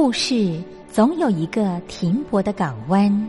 故事总有一个停泊的港湾。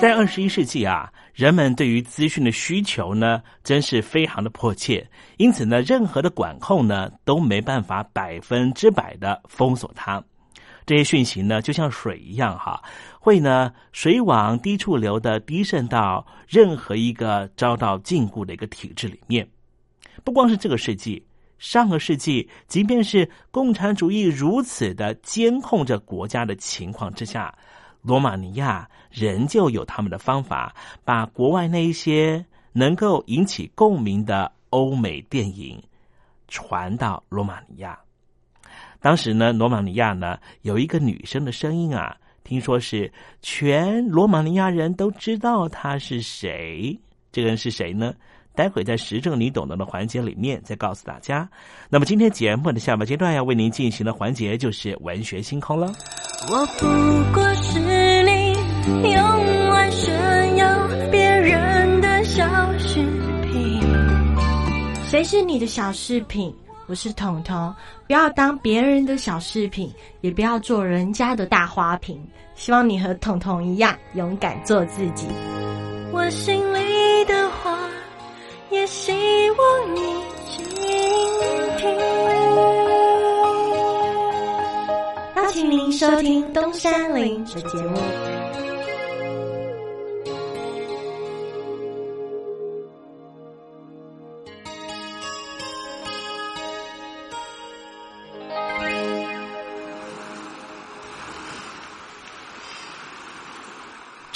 在二十一世纪啊，人们对于资讯的需求呢，真是非常的迫切。因此呢，任何的管控呢，都没办法百分之百的封锁它。这些讯息呢，就像水一样哈，会呢水往低处流的滴渗到任何一个遭到禁锢的一个体制里面。不光是这个世纪，上个世纪，即便是共产主义如此的监控着国家的情况之下。罗马尼亚仍旧有他们的方法，把国外那一些能够引起共鸣的欧美电影传到罗马尼亚。当时呢，罗马尼亚呢有一个女生的声音啊，听说是全罗马尼亚人都知道她是谁。这个人是谁呢？待会在时政你懂得的环节里面再告诉大家。那么今天节目的下半阶段要为您进行的环节就是文学星空了。我不过是用来炫耀别人的小饰品。谁是你的小饰品？我是彤彤。不要当别人的小饰品，也不要做人家的大花瓶。希望你和彤彤一样勇敢做自己。我心里的话，也希望你倾听。邀请您收听东山林的节目。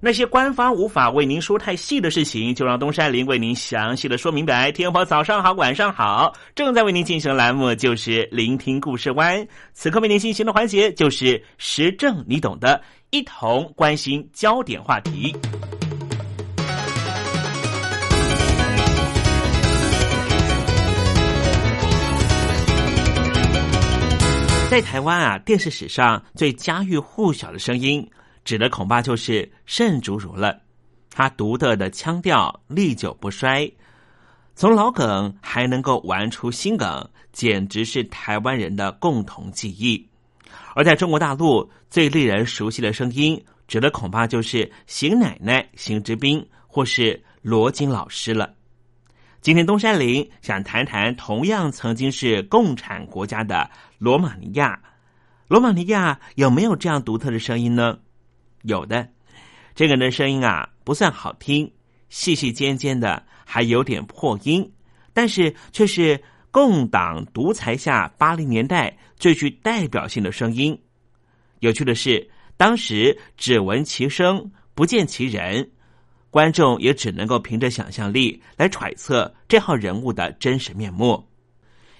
那些官方无法为您说太细的事情，就让东山林为您详细的说明白。天婆早上好，晚上好，正在为您进行的栏目就是聆听故事湾。此刻为您进行的环节就是时政，你懂的，一同关心焦点话题。在台湾啊，电视史上最家喻户晓的声音，指的恐怕就是盛竹如了。他独特的腔调历久不衰，从老梗还能够玩出新梗，简直是台湾人的共同记忆。而在中国大陆，最令人熟悉的声音，指的恐怕就是邢奶奶、邢之斌或是罗京老师了。今天东山林想谈谈同样曾经是共产国家的罗马尼亚。罗马尼亚有没有这样独特的声音呢？有的，这个人的声音啊不算好听，细细尖尖的，还有点破音，但是却是共党独裁下八零年代最具代表性的声音。有趣的是，当时只闻其声，不见其人。观众也只能够凭着想象力来揣测这号人物的真实面目。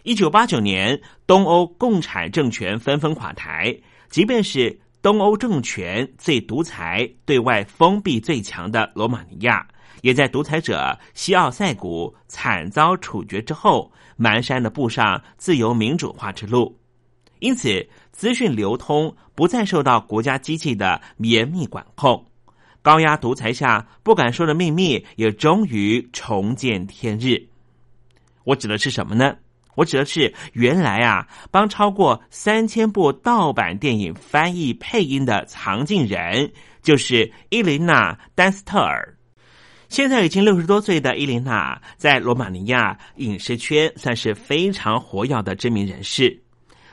一九八九年，东欧共产政权纷纷垮台，即便是东欧政权最独裁、对外封闭最强的罗马尼亚，也在独裁者西奥塞古惨遭处决之后，蹒跚的步上自由民主化之路。因此，资讯流通不再受到国家机器的严密管控。高压独裁下不敢说的秘密，也终于重见天日。我指的是什么呢？我指的是原来啊，帮超过三千部盗版电影翻译配音的藏镜人，就是伊琳娜·丹斯特尔。现在已经六十多岁的伊琳娜，在罗马尼亚影视圈算是非常活跃的知名人士。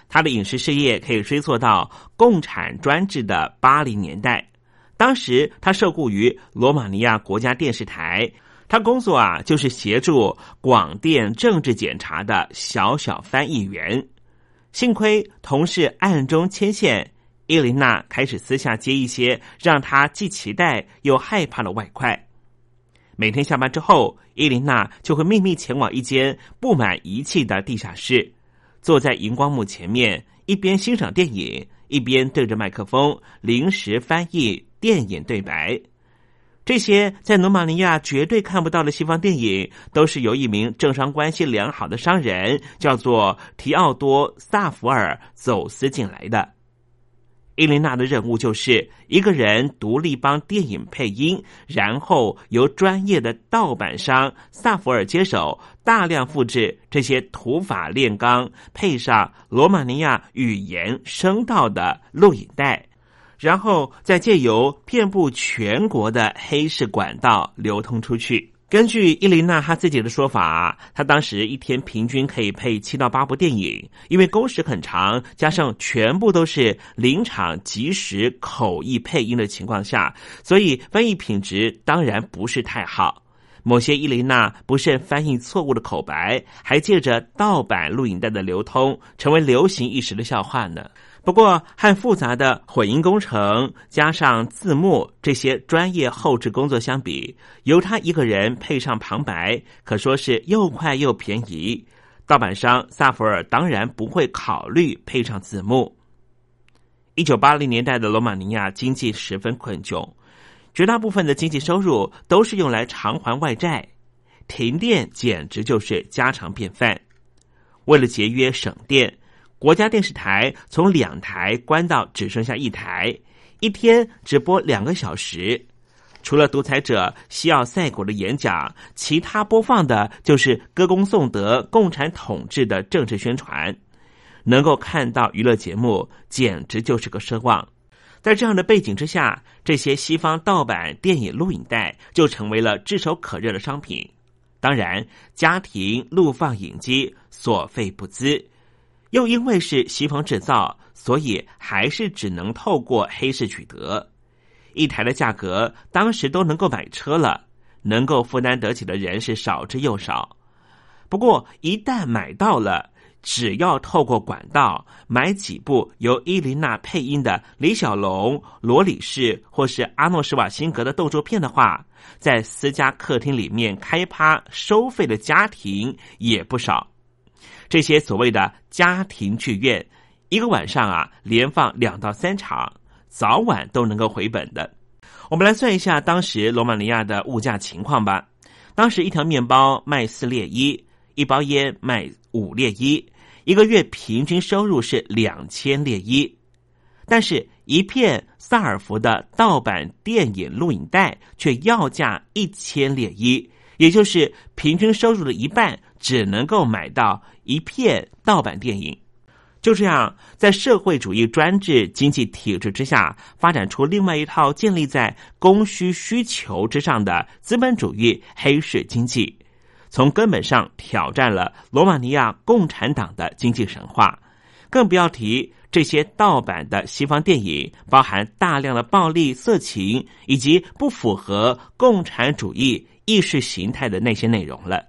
她的影视事业可以追溯到共产专制的八零年代。当时他受雇于罗马尼亚国家电视台，他工作啊就是协助广电政治检查的小小翻译员。幸亏同事暗中牵线，伊琳娜开始私下接一些让他既期待又害怕的外快。每天下班之后，伊琳娜就会秘密前往一间布满仪器的地下室，坐在荧光幕前面，一边欣赏电影，一边对着麦克风临时翻译。电影对白，这些在罗马尼亚绝对看不到的西方电影，都是由一名政商关系良好的商人，叫做提奥多·萨福尔走私进来的。伊琳娜的任务就是一个人独立帮电影配音，然后由专业的盗版商萨福尔接手，大量复制这些土法炼钢，配上罗马尼亚语言声道的录影带。然后再借由遍布全国的黑市管道流通出去。根据伊琳娜她自己的说法，她当时一天平均可以配七到八部电影，因为工时很长，加上全部都是临场即时口译配音的情况下，所以翻译品质当然不是太好。某些伊琳娜不慎翻译错误的口白，还借着盗版录影带的流通，成为流行一时的笑话呢。不过，和复杂的混音工程加上字幕这些专业后置工作相比，由他一个人配上旁白，可说是又快又便宜。盗版商萨福尔当然不会考虑配上字幕。一九八零年代的罗马尼亚经济十分困窘，绝大部分的经济收入都是用来偿还外债，停电简直就是家常便饭。为了节约省电。国家电视台从两台关到只剩下一台，一天只播两个小时。除了独裁者西奥塞古的演讲，其他播放的就是歌功颂德共产统治的政治宣传。能够看到娱乐节目，简直就是个奢望。在这样的背景之下，这些西方盗版电影录影带就成为了炙手可热的商品。当然，家庭录放影机所费不赀。又因为是西方制造，所以还是只能透过黑市取得。一台的价格，当时都能够买车了，能够负担得起的人是少之又少。不过，一旦买到了，只要透过管道买几部由伊琳娜配音的李小龙、罗里士或是阿诺施瓦辛格的动作片的话，在私家客厅里面开趴收费的家庭也不少。这些所谓的家庭剧院，一个晚上啊，连放两到三场，早晚都能够回本的。我们来算一下当时罗马尼亚的物价情况吧。当时一条面包卖四列一，一包烟卖五列一，一个月平均收入是两千列伊，但是，一片萨尔福的盗版电影录影带却要价一千列伊，也就是平均收入的一半，只能够买到一片盗版电影。就这样，在社会主义专制经济体制之下，发展出另外一套建立在供需需求之上的资本主义黑市经济，从根本上挑战了罗马尼亚共产党的经济神话。更不要提这些盗版的西方电影，包含大量的暴力、色情以及不符合共产主义意识形态的那些内容了。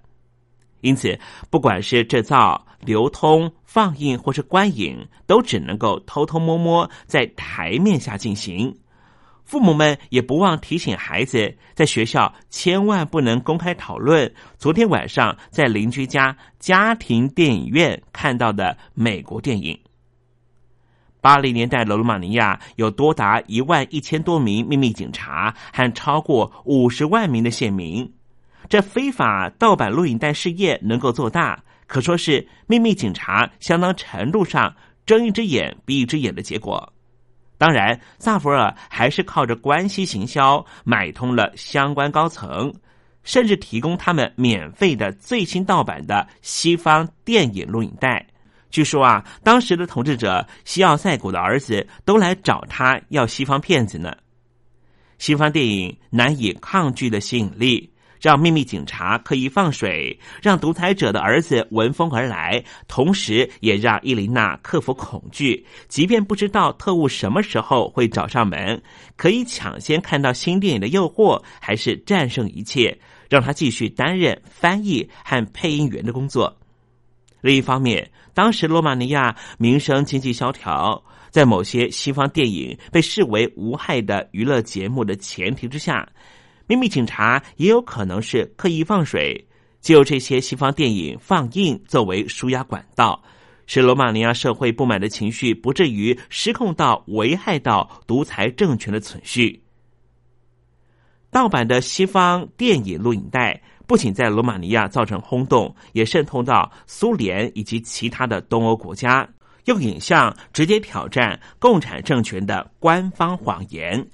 因此，不管是制造、流通、放映或是观影，都只能够偷偷摸摸在台面下进行。父母们也不忘提醒孩子，在学校千万不能公开讨论昨天晚上在邻居家家庭电影院看到的美国电影。八零年代罗马尼亚有多达一万一千多名秘密警察和超过五十万名的县民。这非法盗版录影带事业能够做大，可说是秘密警察相当程度上睁一只眼闭一只眼的结果。当然，萨福尔还是靠着关系行销买通了相关高层，甚至提供他们免费的最新盗版的西方电影录影带。据说啊，当时的统治者西奥塞古的儿子都来找他要西方片子呢。西方电影难以抗拒的吸引力。让秘密警察可以放水，让独裁者的儿子闻风而来，同时也让伊琳娜克服恐惧。即便不知道特务什么时候会找上门，可以抢先看到新电影的诱惑，还是战胜一切，让他继续担任翻译和配音员的工作。另一方面，当时罗马尼亚民生经济萧条，在某些西方电影被视为无害的娱乐节目的前提之下。秘密警察也有可能是刻意放水，借由这些西方电影放映作为舒压管道，使罗马尼亚社会不满的情绪不至于失控到危害到独裁政权的存续。盗版的西方电影录影带不仅在罗马尼亚造成轰动，也渗透到苏联以及其他的东欧国家，用影像直接挑战共产政权的官方谎言。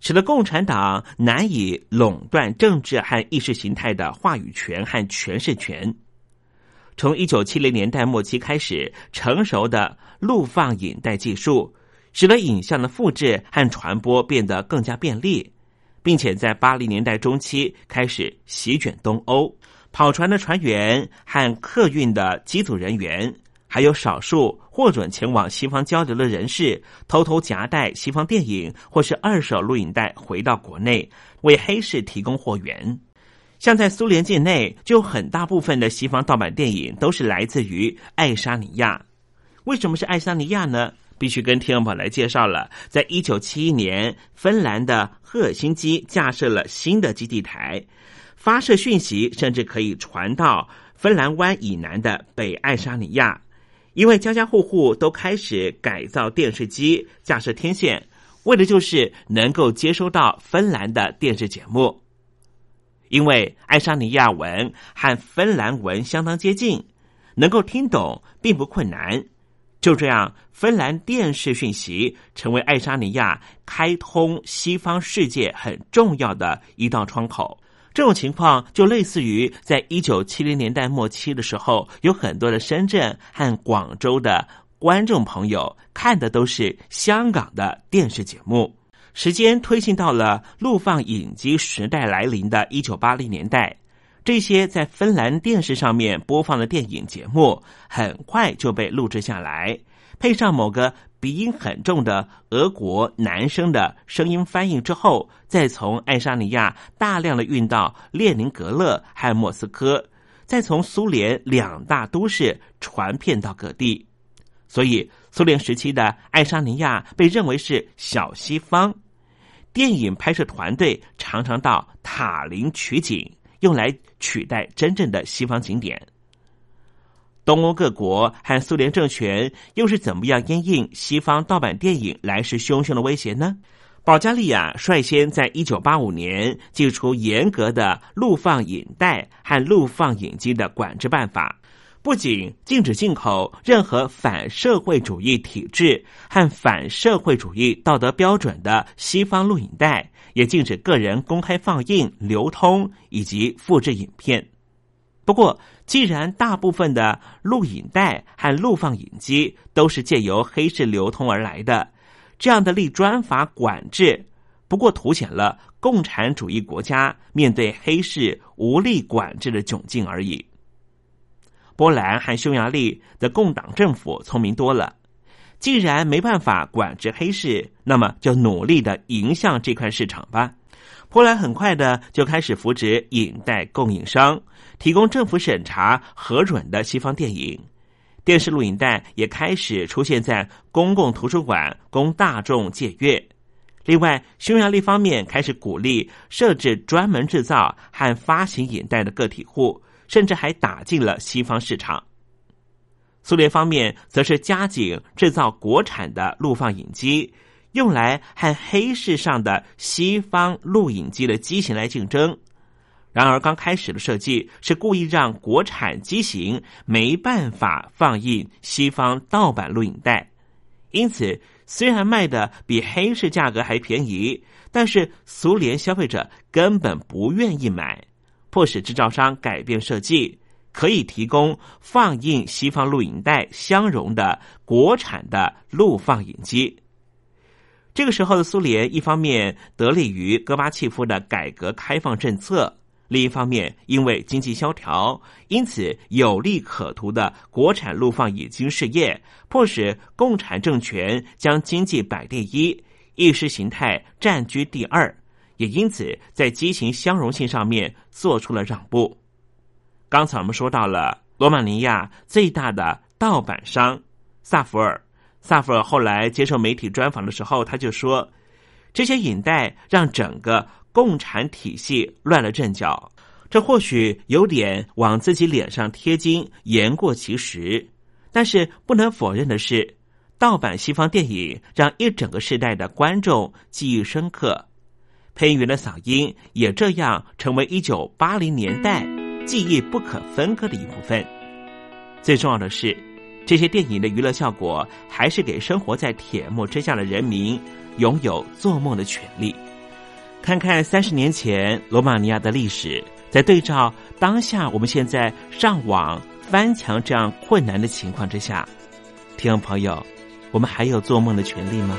使得共产党难以垄断政治和意识形态的话语权和诠释权。从一九七零年代末期开始，成熟的录放影带技术使得影像的复制和传播变得更加便利，并且在八零年代中期开始席卷东欧。跑船的船员和客运的机组人员。还有少数获准前往西方交流的人士，偷偷夹带西方电影或是二手录影带回到国内，为黑市提供货源。像在苏联境内，就很大部分的西方盗版电影都是来自于爱沙尼亚。为什么是爱沙尼亚呢？必须跟听众朋友来介绍了。在一九七一年，芬兰的赫尔辛基架设了新的基地台，发射讯息甚至可以传到芬兰湾以南的北爱沙尼亚。因为家家户户都开始改造电视机，架设天线，为的就是能够接收到芬兰的电视节目。因为爱沙尼亚文和芬兰文相当接近，能够听懂并不困难。就这样，芬兰电视讯息成为爱沙尼亚开通西方世界很重要的一道窗口。这种情况就类似于在一九七零年代末期的时候，有很多的深圳和广州的观众朋友看的都是香港的电视节目。时间推进到了录放影机时代来临的一九八零年代，这些在芬兰电视上面播放的电影节目很快就被录制下来，配上某个。鼻音很重的俄国男生的声音翻译之后，再从爱沙尼亚大量的运到列宁格勒和莫斯科，再从苏联两大都市传遍到各地。所以，苏联时期的爱沙尼亚被认为是小西方。电影拍摄团队常常到塔林取景，用来取代真正的西方景点。东欧各国和苏联政权又是怎么样因应西方盗版电影来势汹汹的威胁呢？保加利亚率先在一九八五年寄出严格的录放影带和录放影机的管制办法，不仅禁止进口任何反社会主义体制和反社会主义道德标准的西方录影带，也禁止个人公开放映、流通以及复制影片。不过，既然大部分的录影带和录放影机都是借由黑市流通而来的，这样的立专法管制，不过凸显了共产主义国家面对黑市无力管制的窘境而已。波兰和匈牙利的共党政府聪明多了，既然没办法管制黑市，那么就努力的迎向这块市场吧。波兰很快的就开始扶植影带供应商，提供政府审查核准的西方电影，电视录影带也开始出现在公共图书馆供大众借阅。另外，匈牙利方面开始鼓励设置专门制造和发行影带的个体户。甚至还打进了西方市场。苏联方面则是加紧制造国产的录放影机，用来和黑市上的西方录影机的机型来竞争。然而，刚开始的设计是故意让国产机型没办法放映西方盗版录影带，因此虽然卖的比黑市价格还便宜，但是苏联消费者根本不愿意买。迫使制造商改变设计，可以提供放映西方录影带相容的国产的录放影机。这个时候的苏联，一方面得力于戈巴契夫的改革开放政策，另一方面因为经济萧条，因此有利可图的国产录放已经事业，迫使共产政权将经济摆第一，意识形态占据第二。也因此，在激情相容性上面做出了让步。刚才我们说到了罗马尼亚最大的盗版商萨福尔，萨福尔后来接受媒体专访的时候，他就说：“这些影带让整个共产体系乱了阵脚。”这或许有点往自己脸上贴金，言过其实。但是不能否认的是，盗版西方电影让一整个时代的观众记忆深刻。配音员的嗓音也这样成为一九八零年代记忆不可分割的一部分。最重要的是，这些电影的娱乐效果还是给生活在铁幕之下的人民拥有做梦的权利。看看三十年前罗马尼亚的历史，在对照当下我们现在上网翻墙这样困难的情况之下，听众朋友，我们还有做梦的权利吗？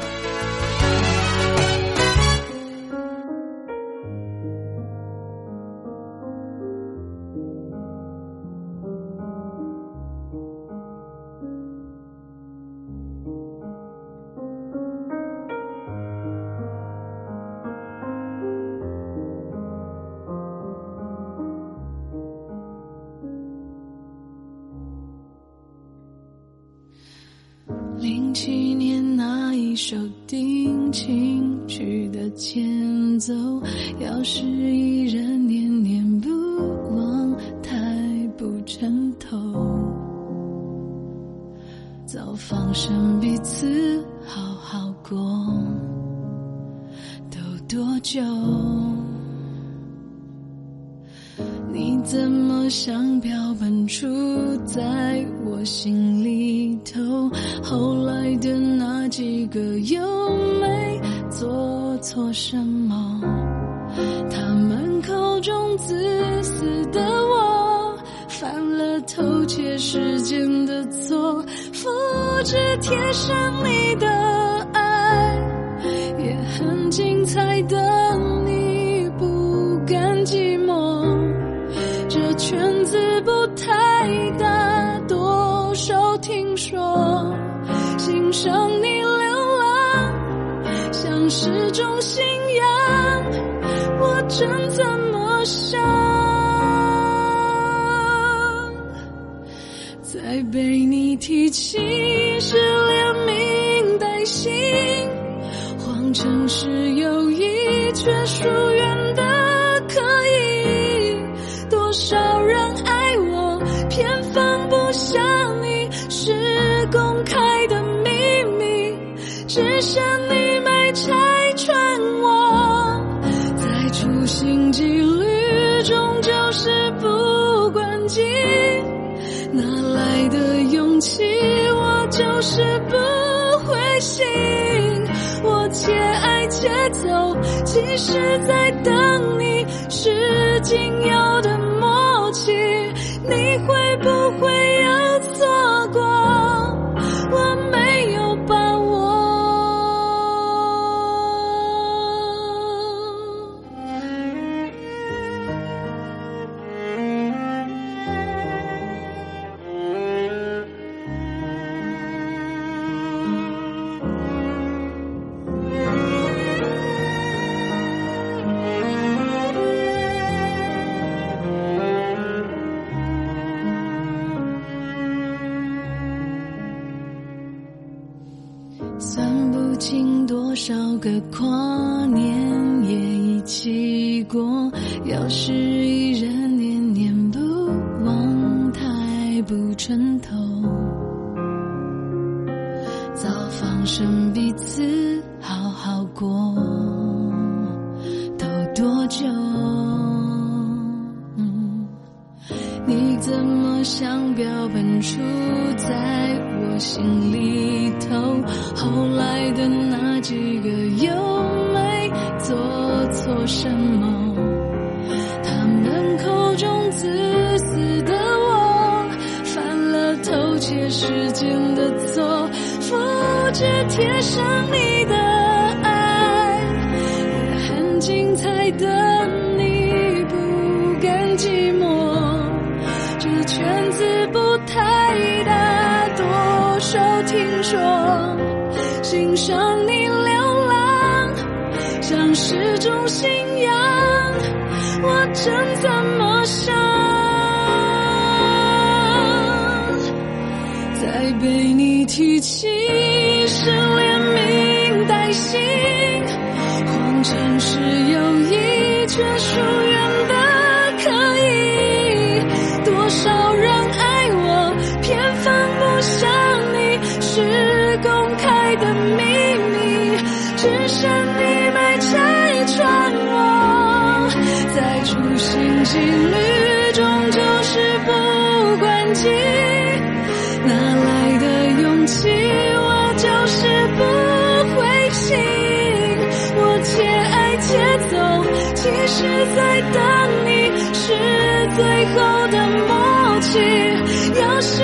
一首定情曲的前奏，要是依然念念不忘，太不称头。早放生彼此，好好过，都多久？你怎么像标本杵在我心里头？后来的什么？他们口中自私的我，犯了偷窃时间的错，复制贴上你的爱，也很精彩的你不甘寂寞。这圈子不太大，多少听说，欣赏你，种信仰。我真怎么想，在被你提起时连名带姓，谎称是友谊，却疏哪来的勇气？我就是不灰心。我且爱且走，其实在等你，是仅有的默契。你会不会只贴上你的爱，也很精彩的你不甘寂寞。这圈子不太大，多少听说，欣赏名带姓，谎称是友谊，却疏远的可以。多少人爱我，偏放不下你，是公开的秘密，只剩你没拆穿我。在处心积虑中，就是不关己，在等你，是最后的默契。要是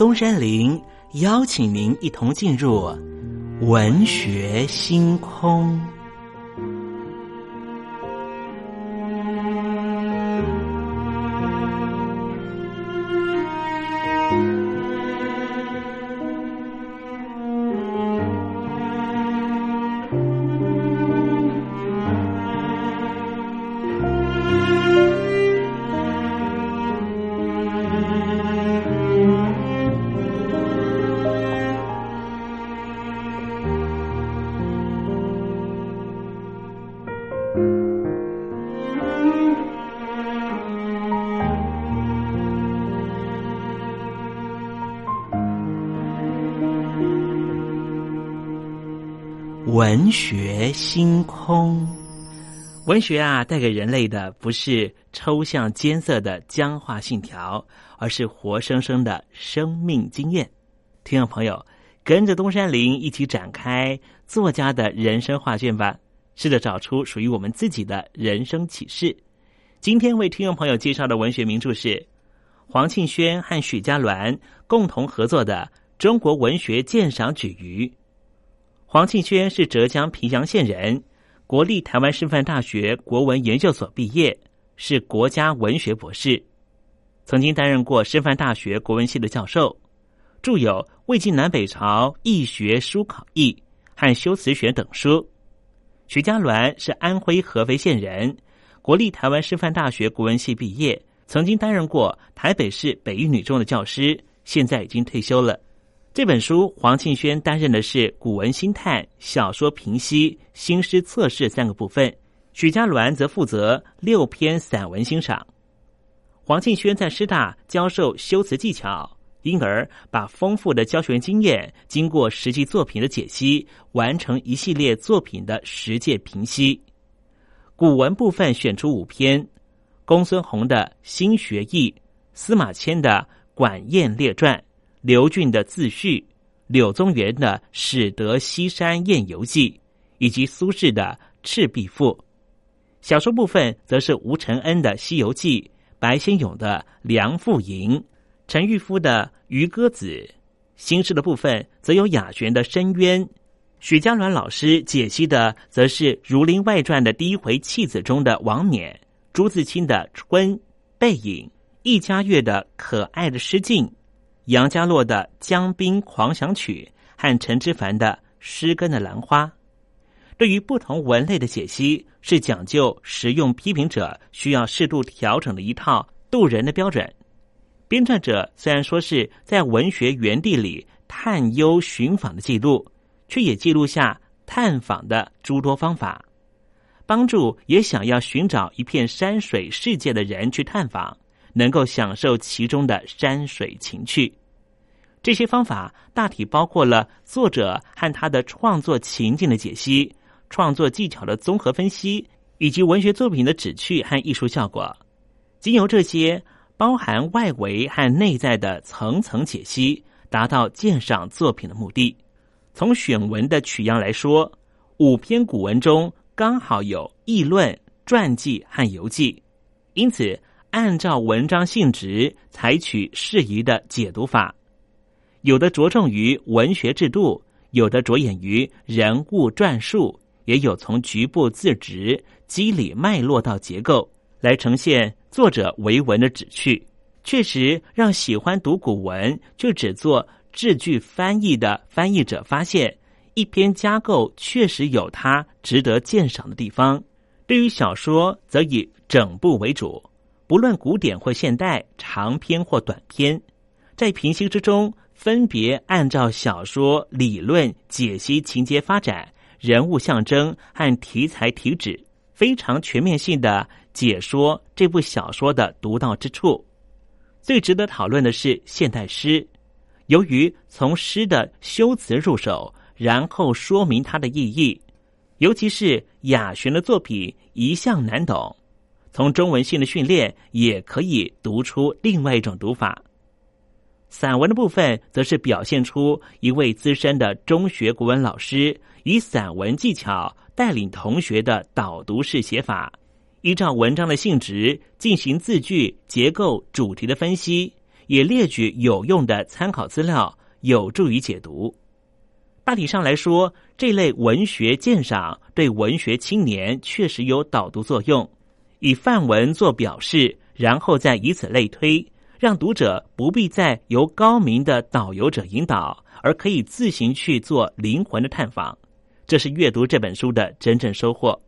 东山林邀请您一同进入文学星空。文学星空，文学啊，带给人类的不是抽象艰涩的僵化信条，而是活生生的生命经验。听众朋友，跟着东山林一起展开作家的人生画卷吧。试着找出属于我们自己的人生启示。今天为听众朋友介绍的文学名著是黄庆轩和许家鸾共同合作的《中国文学鉴赏举隅》。黄庆轩是浙江平阳县人，国立台湾师范大学国文研究所毕业，是国家文学博士，曾经担任过师范大学国文系的教授，著有《魏晋南北朝易学书考异》和《修辞学》等书。徐家鸾是安徽合肥县人。国立台湾师范大学国文系毕业，曾经担任过台北市北一女中的教师，现在已经退休了。这本书，黄庆轩担任的是古文新探、小说评析、新诗测试三个部分，许家鸾则负责六篇散文欣赏。黄庆轩在师大教授修辞技巧，因而把丰富的教学经验，经过实际作品的解析，完成一系列作品的实践评析。古文部分选出五篇：公孙弘的《新学义》，司马迁的《管晏列传》，刘俊的《自序》，柳宗元的《始得西山宴游记》，以及苏轼的《赤壁赋》。小说部分则是吴承恩的《西游记》，白先勇的《梁父吟》，陈玉夫的《渔歌子》。新诗的部分则有雅璇的《深渊》。许家鸾老师解析的，则是《儒林外传》的第一回弃子中的王冕，朱自清的《春》，背影，易家乐的可爱的诗境，杨家洛的《江滨狂想曲》和陈之凡的《诗根的兰花》。对于不同文类的解析，是讲究实用批评者需要适度调整的一套渡人的标准。编撰者虽然说是在文学园地里探幽寻访的记录。却也记录下探访的诸多方法，帮助也想要寻找一片山水世界的人去探访，能够享受其中的山水情趣。这些方法大体包括了作者和他的创作情境的解析、创作技巧的综合分析，以及文学作品的旨趣和艺术效果。经由这些包含外围和内在的层层解析，达到鉴赏作品的目的。从选文的取样来说，五篇古文中刚好有议论、传记和游记，因此按照文章性质采取适宜的解读法。有的着重于文学制度，有的着眼于人物传述，也有从局部字值、机理脉络到结构来呈现作者为文的旨趣。确实让喜欢读古文就只做。字句翻译的翻译者发现，一篇架构确实有它值得鉴赏的地方。对于小说，则以整部为主，不论古典或现代，长篇或短篇，在评析之中，分别按照小说理论解析情节发展、人物象征和题材体旨，非常全面性的解说这部小说的独到之处。最值得讨论的是现代诗。由于从诗的修辞入手，然后说明它的意义，尤其是雅璇的作品一向难懂，从中文性的训练也可以读出另外一种读法。散文的部分则是表现出一位资深的中学国文老师以散文技巧带领同学的导读式写法，依照文章的性质进行字句结构、主题的分析。也列举有用的参考资料，有助于解读。大体上来说，这类文学鉴赏对文学青年确实有导读作用，以范文做表示，然后再以此类推，让读者不必再由高明的导游者引导，而可以自行去做灵魂的探访。这是阅读这本书的真正收获。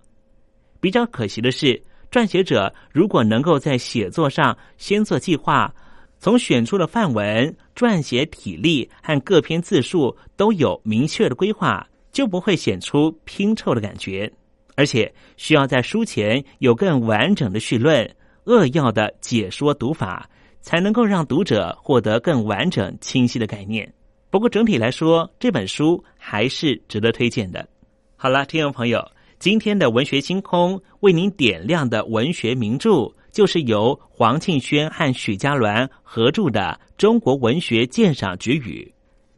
比较可惜的是，撰写者如果能够在写作上先做计划。从选出的范文、撰写体力和各篇字数都有明确的规划，就不会显出拼凑的感觉。而且需要在书前有更完整的序论、扼要的解说读法，才能够让读者获得更完整、清晰的概念。不过整体来说，这本书还是值得推荐的。好了，听众朋友，今天的文学星空为您点亮的文学名著。就是由黄庆轩和许家銮合著的《中国文学鉴赏局语》，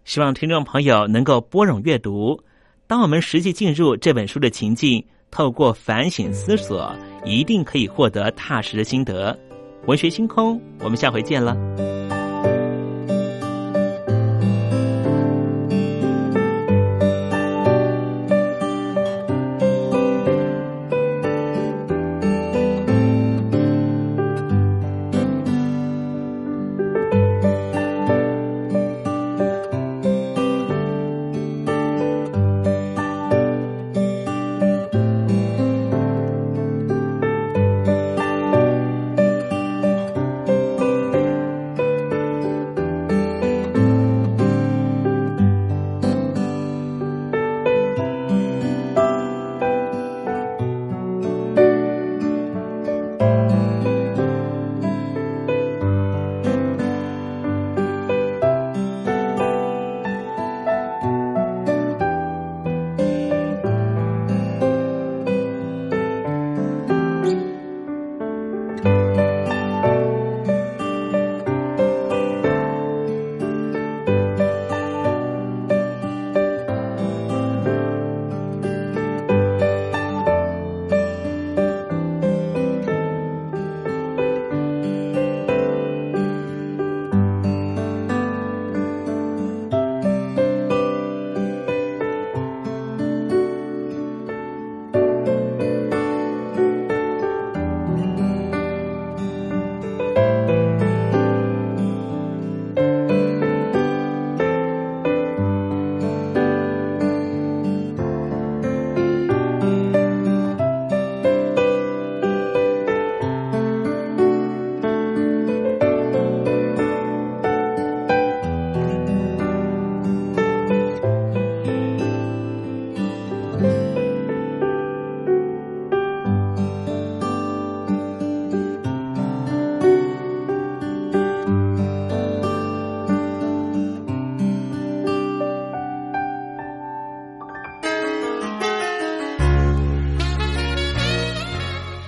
希望听众朋友能够拨冗阅读。当我们实际进入这本书的情境，透过反省思索，一定可以获得踏实的心得。文学星空，我们下回见了。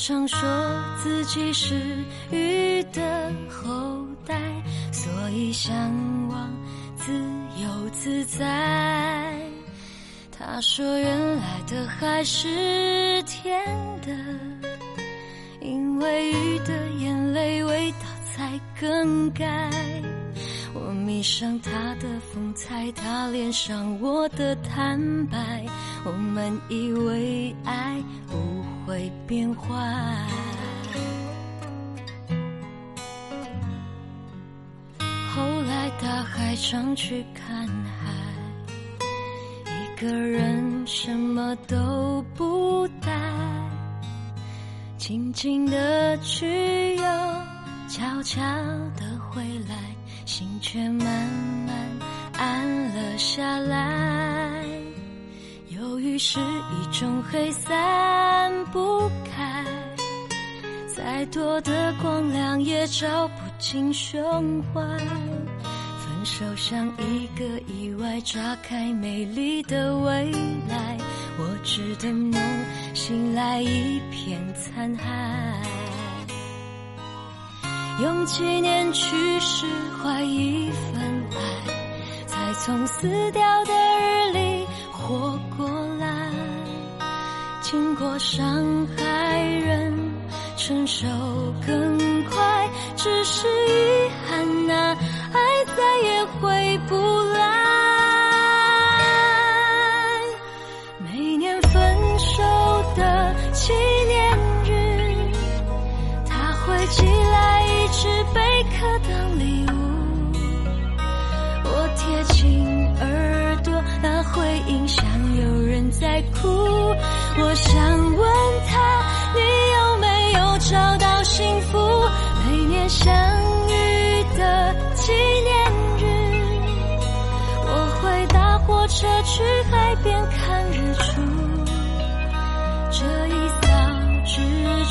常说自己是鱼的后代，所以向往自由自在。他说原来的海是甜的，因为鱼的眼泪味道。才更改。我迷上他的风采，他恋上我的坦白。我们以为爱不会变坏。后来大海上去看海，一个人什么都不带，静静的去游。悄悄的回来，心却慢慢安了下来。忧郁是一种黑，散不开，再多的光亮也照不进胸怀。分手像一个意外，炸开美丽的未来。我织的梦，醒来一片残骸。用几年去释怀一份爱，才从死掉的伤害人承受更快，只是遗憾啊，爱再也回不来。每年分手的纪念日，他会寄来一只贝壳当礼物。我贴近耳朵，那回音像有人在哭。我想。去海边看日出。这一扫纸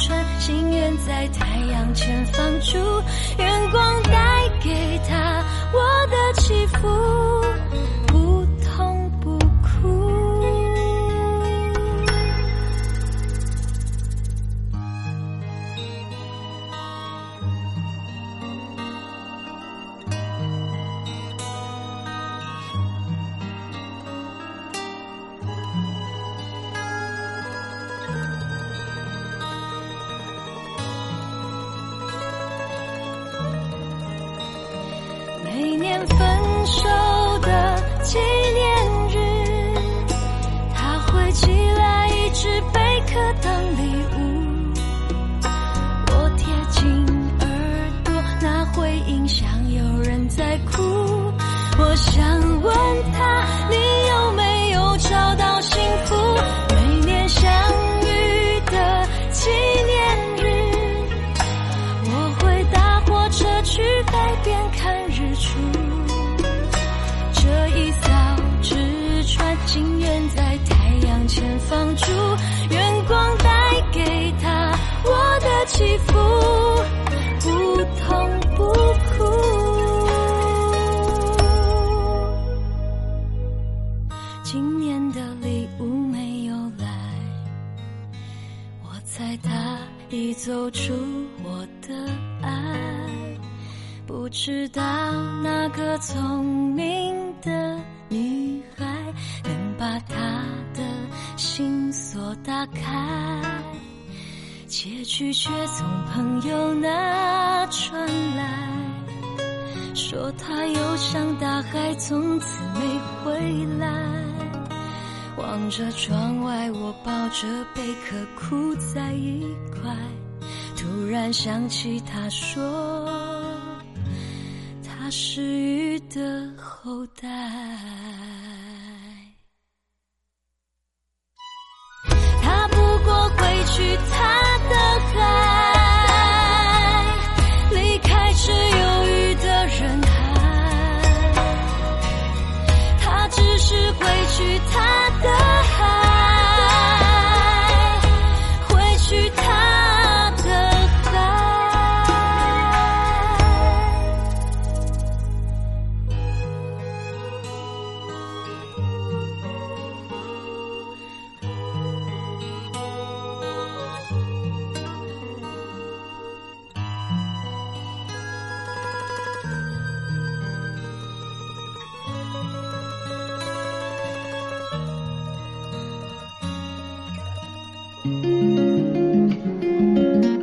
船，心愿在太阳前方住，今年的礼物没有来。我猜他已走出我的爱，不知道那个聪明的女孩能把他的心锁打开，结局却从朋友那传来，说他又像大海，从此没回来。望着窗外，我抱着贝壳哭在一块，突然想起他说他是鱼的后代。他不过会去他的海，